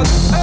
out.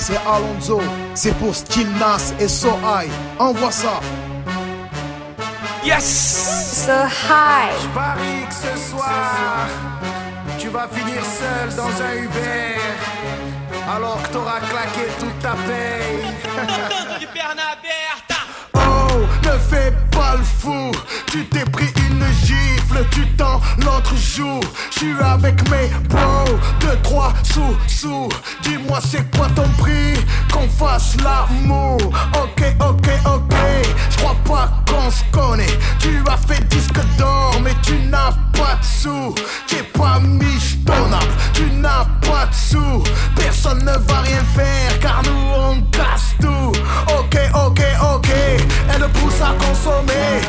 C'est Alonso. C'est pour Still Nas et So High. Envoie ça. Yes So high. Je parie que ce soir, tu vas finir seul dans un Uber. Alors que t'auras claqué toute ta paye. Fais pas le fou. Tu t'es pris une gifle, tu t'en l'autre joue. Je suis avec mes bros, deux, trois sous, sous. Dis-moi c'est quoi ton prix, qu'on fasse l'amour. Ok, ok, ok. Je crois pas qu'on se connaît. Tu as fait disque d'or, mais tu n'as pas de sous. T'es pas michetonnable, tu n'as pas de sous. Personne ne va rien faire, car nous on casse tout. Ok, ok, ok. Elle pousse à consommer,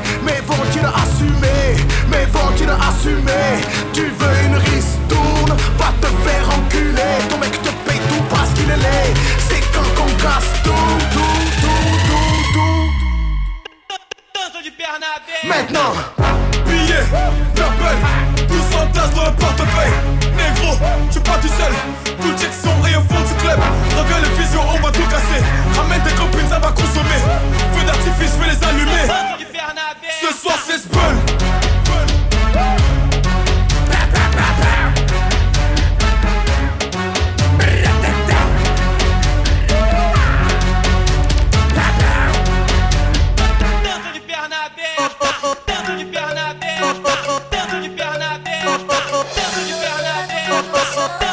Oh.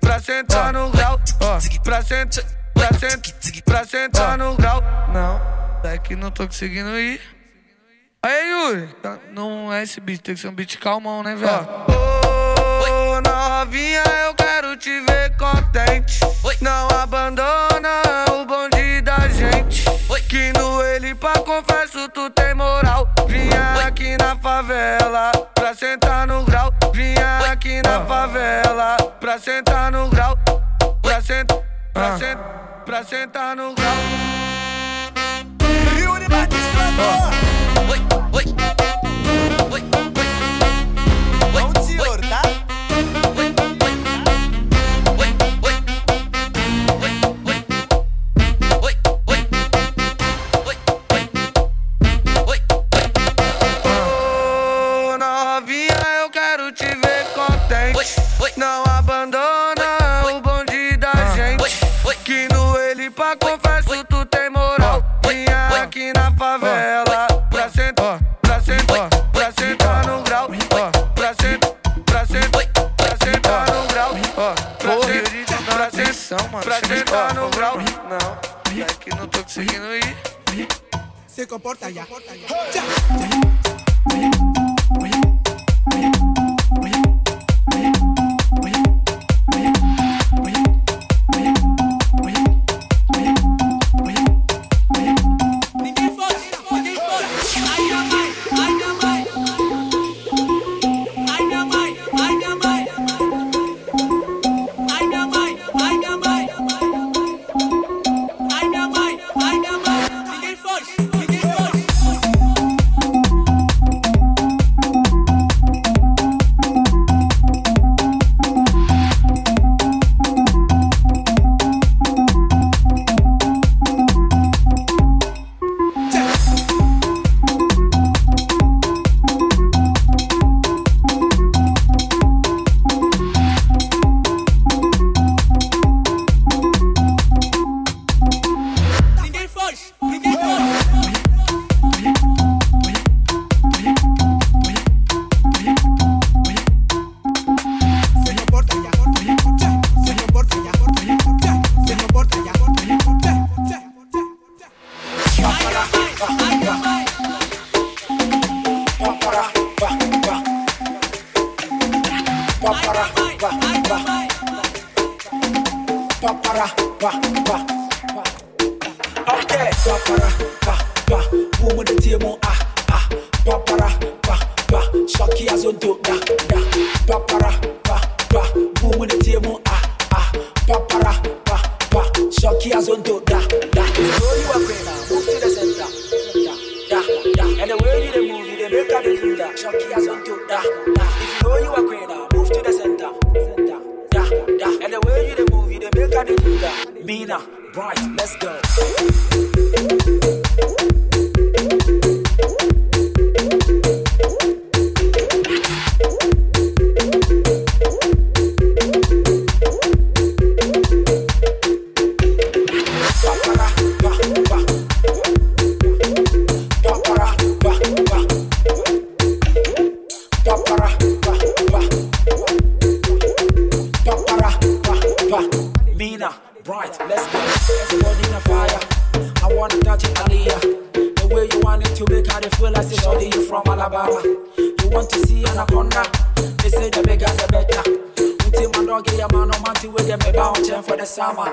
pra sentar no grau, pra sentar, pra sentar, pra sentar no grau. Não, é daqui não tô conseguindo ir. Aí, Yuri, tá, não é esse beat, tem que ser um beat calmão, né, velho? Ô, oh, novinha, eu quero te ver contente. Não abandona o bonde da gente. Que no ele pra confesso, tu tem moral. Vinha aqui na favela pra sentar no grau novinha aqui na ah. favela pra sentar no grau, pra sentar, pra ah. sentar, pra sentar no grau. Yuri Batista. Ah. Oi, oi. Look the Mina, bright, let's go. sama.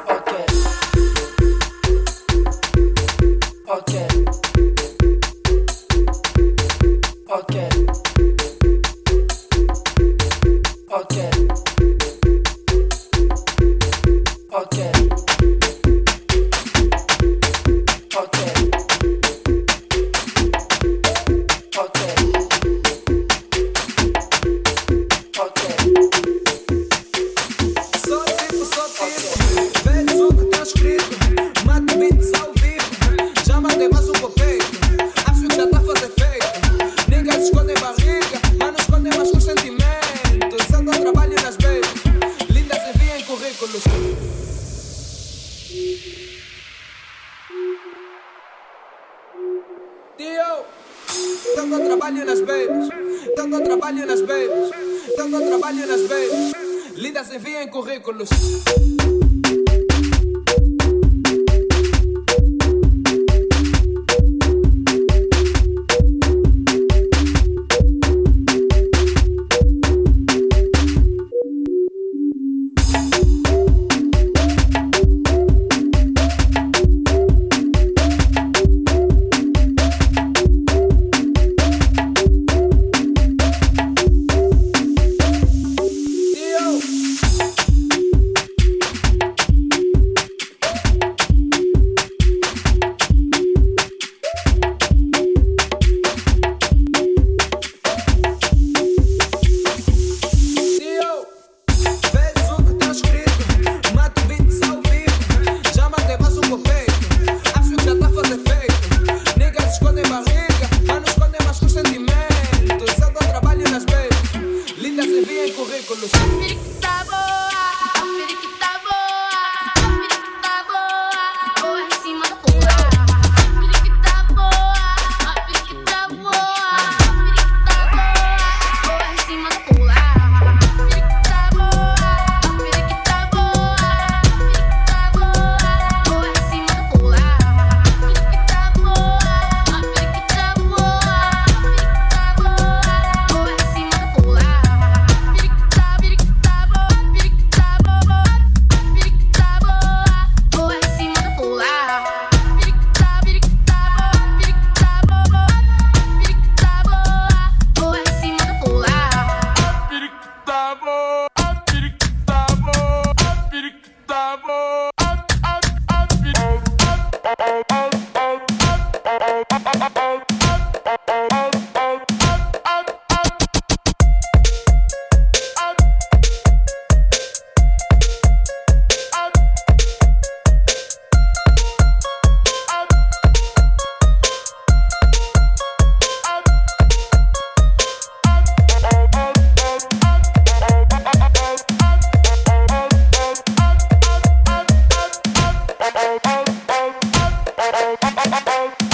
Tanto trabalho nas babies, tanto trabalho nas babies, tanto trabalho nas babies. lindas enviem currículos. Thank.